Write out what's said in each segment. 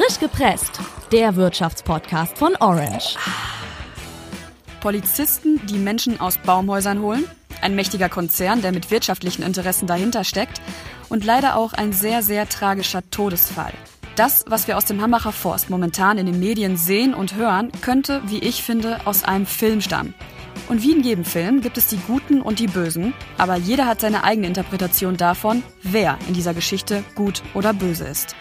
Frisch gepresst, der Wirtschaftspodcast von Orange. Polizisten, die Menschen aus Baumhäusern holen, ein mächtiger Konzern, der mit wirtschaftlichen Interessen dahinter steckt und leider auch ein sehr, sehr tragischer Todesfall. Das, was wir aus dem Hambacher Forst momentan in den Medien sehen und hören, könnte, wie ich finde, aus einem Film stammen. Und wie in jedem Film gibt es die Guten und die Bösen, aber jeder hat seine eigene Interpretation davon, wer in dieser Geschichte gut oder böse ist.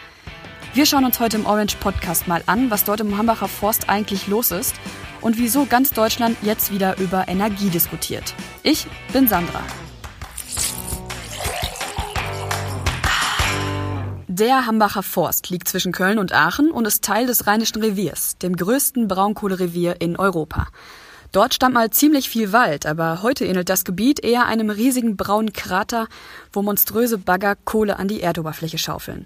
Wir schauen uns heute im Orange Podcast mal an, was dort im Hambacher Forst eigentlich los ist und wieso ganz Deutschland jetzt wieder über Energie diskutiert. Ich bin Sandra. Der Hambacher Forst liegt zwischen Köln und Aachen und ist Teil des Rheinischen Reviers, dem größten Braunkohlerevier in Europa. Dort stand mal ziemlich viel Wald, aber heute ähnelt das Gebiet eher einem riesigen braunen Krater, wo monströse Bagger Kohle an die Erdoberfläche schaufeln.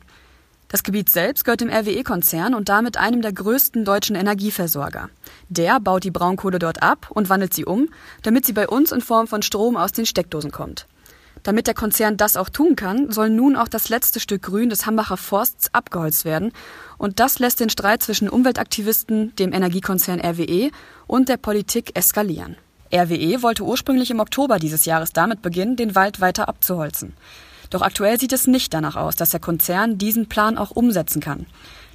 Das Gebiet selbst gehört dem RWE-Konzern und damit einem der größten deutschen Energieversorger. Der baut die Braunkohle dort ab und wandelt sie um, damit sie bei uns in Form von Strom aus den Steckdosen kommt. Damit der Konzern das auch tun kann, soll nun auch das letzte Stück Grün des Hambacher Forsts abgeholzt werden. Und das lässt den Streit zwischen Umweltaktivisten, dem Energiekonzern RWE und der Politik eskalieren. RWE wollte ursprünglich im Oktober dieses Jahres damit beginnen, den Wald weiter abzuholzen. Doch aktuell sieht es nicht danach aus, dass der Konzern diesen Plan auch umsetzen kann.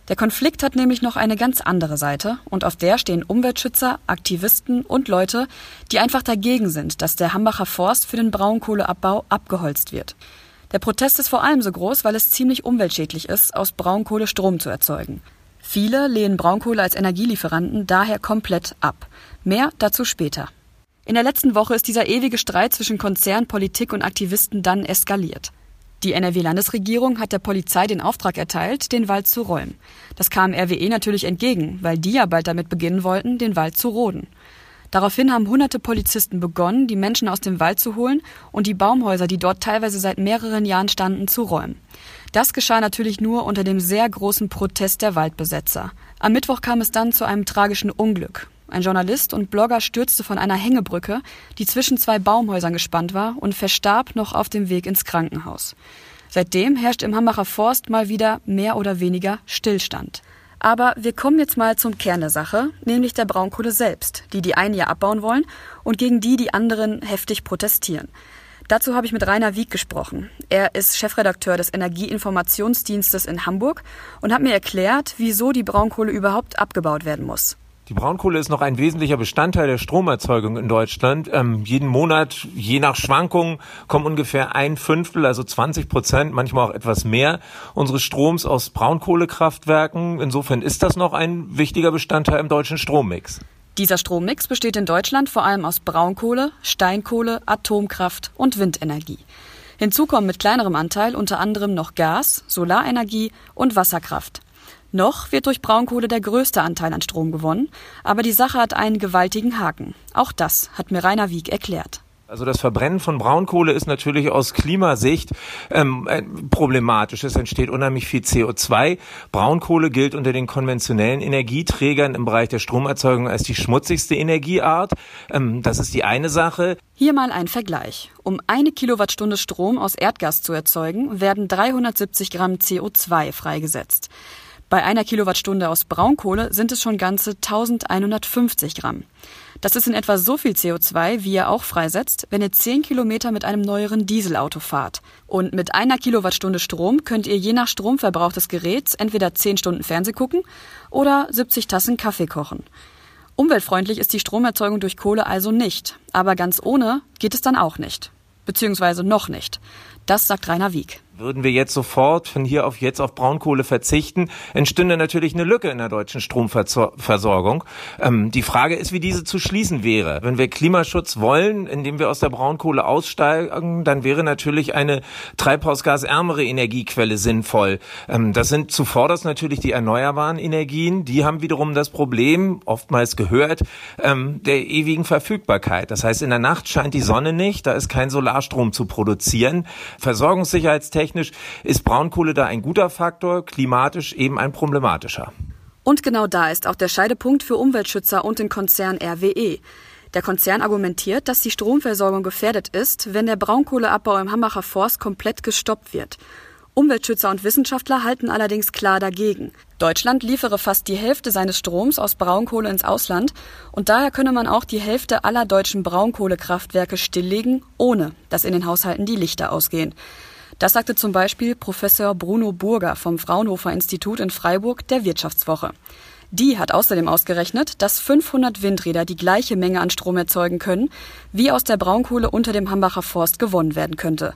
Der Konflikt hat nämlich noch eine ganz andere Seite und auf der stehen Umweltschützer, Aktivisten und Leute, die einfach dagegen sind, dass der Hambacher Forst für den Braunkohleabbau abgeholzt wird. Der Protest ist vor allem so groß, weil es ziemlich umweltschädlich ist, aus Braunkohle Strom zu erzeugen. Viele lehnen Braunkohle als Energielieferanten daher komplett ab. Mehr dazu später. In der letzten Woche ist dieser ewige Streit zwischen Konzern, Politik und Aktivisten dann eskaliert. Die NRW-Landesregierung hat der Polizei den Auftrag erteilt, den Wald zu räumen. Das kam RWE natürlich entgegen, weil die ja bald damit beginnen wollten, den Wald zu roden. Daraufhin haben hunderte Polizisten begonnen, die Menschen aus dem Wald zu holen und die Baumhäuser, die dort teilweise seit mehreren Jahren standen, zu räumen. Das geschah natürlich nur unter dem sehr großen Protest der Waldbesetzer. Am Mittwoch kam es dann zu einem tragischen Unglück. Ein Journalist und Blogger stürzte von einer Hängebrücke, die zwischen zwei Baumhäusern gespannt war, und verstarb noch auf dem Weg ins Krankenhaus. Seitdem herrscht im Hambacher Forst mal wieder mehr oder weniger Stillstand. Aber wir kommen jetzt mal zum Kern der Sache, nämlich der Braunkohle selbst, die die einen ja abbauen wollen und gegen die die anderen heftig protestieren. Dazu habe ich mit Rainer Wieck gesprochen. Er ist Chefredakteur des Energieinformationsdienstes in Hamburg und hat mir erklärt, wieso die Braunkohle überhaupt abgebaut werden muss. Die Braunkohle ist noch ein wesentlicher Bestandteil der Stromerzeugung in Deutschland. Ähm, jeden Monat, je nach Schwankungen, kommen ungefähr ein Fünftel, also 20 Prozent, manchmal auch etwas mehr, unseres Stroms aus Braunkohlekraftwerken. Insofern ist das noch ein wichtiger Bestandteil im deutschen Strommix. Dieser Strommix besteht in Deutschland vor allem aus Braunkohle, Steinkohle, Atomkraft und Windenergie. Hinzu kommen mit kleinerem Anteil unter anderem noch Gas, Solarenergie und Wasserkraft. Noch wird durch Braunkohle der größte Anteil an Strom gewonnen, aber die Sache hat einen gewaltigen Haken. Auch das hat mir Rainer Wieg erklärt. Also das Verbrennen von Braunkohle ist natürlich aus Klimasicht ähm, äh, problematisch. Es entsteht unheimlich viel CO2. Braunkohle gilt unter den konventionellen Energieträgern im Bereich der Stromerzeugung als die schmutzigste Energieart. Ähm, das ist die eine Sache. Hier mal ein Vergleich. Um eine Kilowattstunde Strom aus Erdgas zu erzeugen, werden 370 Gramm CO2 freigesetzt. Bei einer Kilowattstunde aus Braunkohle sind es schon ganze 1150 Gramm. Das ist in etwa so viel CO2, wie ihr auch freisetzt, wenn ihr 10 Kilometer mit einem neueren Dieselauto fahrt. Und mit einer Kilowattstunde Strom könnt ihr je nach Stromverbrauch des Geräts entweder 10 Stunden Fernseh gucken oder 70 Tassen Kaffee kochen. Umweltfreundlich ist die Stromerzeugung durch Kohle also nicht, aber ganz ohne geht es dann auch nicht. Beziehungsweise noch nicht. Das sagt Rainer Wieck. Würden wir jetzt sofort von hier auf jetzt auf Braunkohle verzichten, entstünde natürlich eine Lücke in der deutschen Stromversorgung. Ähm, die Frage ist, wie diese zu schließen wäre. Wenn wir Klimaschutz wollen, indem wir aus der Braunkohle aussteigen, dann wäre natürlich eine treibhausgasärmere Energiequelle sinnvoll. Ähm, das sind zuvorderst natürlich die erneuerbaren Energien. Die haben wiederum das Problem, oftmals gehört, ähm, der ewigen Verfügbarkeit. Das heißt, in der Nacht scheint die Sonne nicht, da ist kein Solarstrom zu produzieren. Versorgungssicherheitstechnisch Technisch ist Braunkohle da ein guter Faktor, klimatisch eben ein problematischer. Und genau da ist auch der Scheidepunkt für Umweltschützer und den Konzern RWE. Der Konzern argumentiert, dass die Stromversorgung gefährdet ist, wenn der Braunkohleabbau im Hambacher Forst komplett gestoppt wird. Umweltschützer und Wissenschaftler halten allerdings klar dagegen. Deutschland liefere fast die Hälfte seines Stroms aus Braunkohle ins Ausland und daher könne man auch die Hälfte aller deutschen Braunkohlekraftwerke stilllegen, ohne dass in den Haushalten die Lichter ausgehen. Das sagte zum Beispiel Professor Bruno Burger vom Fraunhofer Institut in Freiburg der Wirtschaftswoche. Die hat außerdem ausgerechnet, dass 500 Windräder die gleiche Menge an Strom erzeugen können, wie aus der Braunkohle unter dem Hambacher Forst gewonnen werden könnte.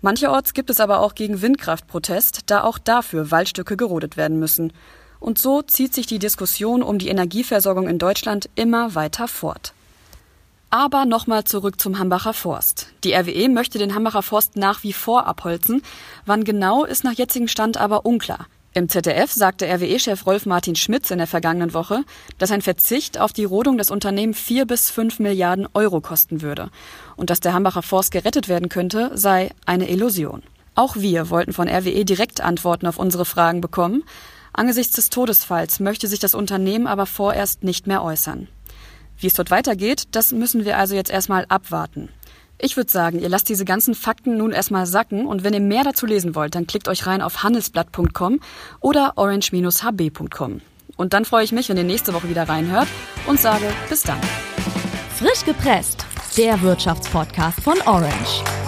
Mancherorts gibt es aber auch gegen Windkraft Protest, da auch dafür Waldstücke gerodet werden müssen. Und so zieht sich die Diskussion um die Energieversorgung in Deutschland immer weiter fort. Aber nochmal zurück zum Hambacher Forst. Die RWE möchte den Hambacher Forst nach wie vor abholzen. Wann genau ist nach jetzigem Stand aber unklar. Im ZDF sagte RWE-Chef Rolf Martin Schmitz in der vergangenen Woche, dass ein Verzicht auf die Rodung des Unternehmens vier bis fünf Milliarden Euro kosten würde. Und dass der Hambacher Forst gerettet werden könnte, sei eine Illusion. Auch wir wollten von RWE direkt Antworten auf unsere Fragen bekommen. Angesichts des Todesfalls möchte sich das Unternehmen aber vorerst nicht mehr äußern. Wie es dort weitergeht, das müssen wir also jetzt erstmal abwarten. Ich würde sagen, ihr lasst diese ganzen Fakten nun erstmal sacken und wenn ihr mehr dazu lesen wollt, dann klickt euch rein auf handelsblatt.com oder orange-hb.com. Und dann freue ich mich, wenn ihr nächste Woche wieder reinhört und sage bis dann. Frisch gepresst, der Wirtschaftspodcast von Orange.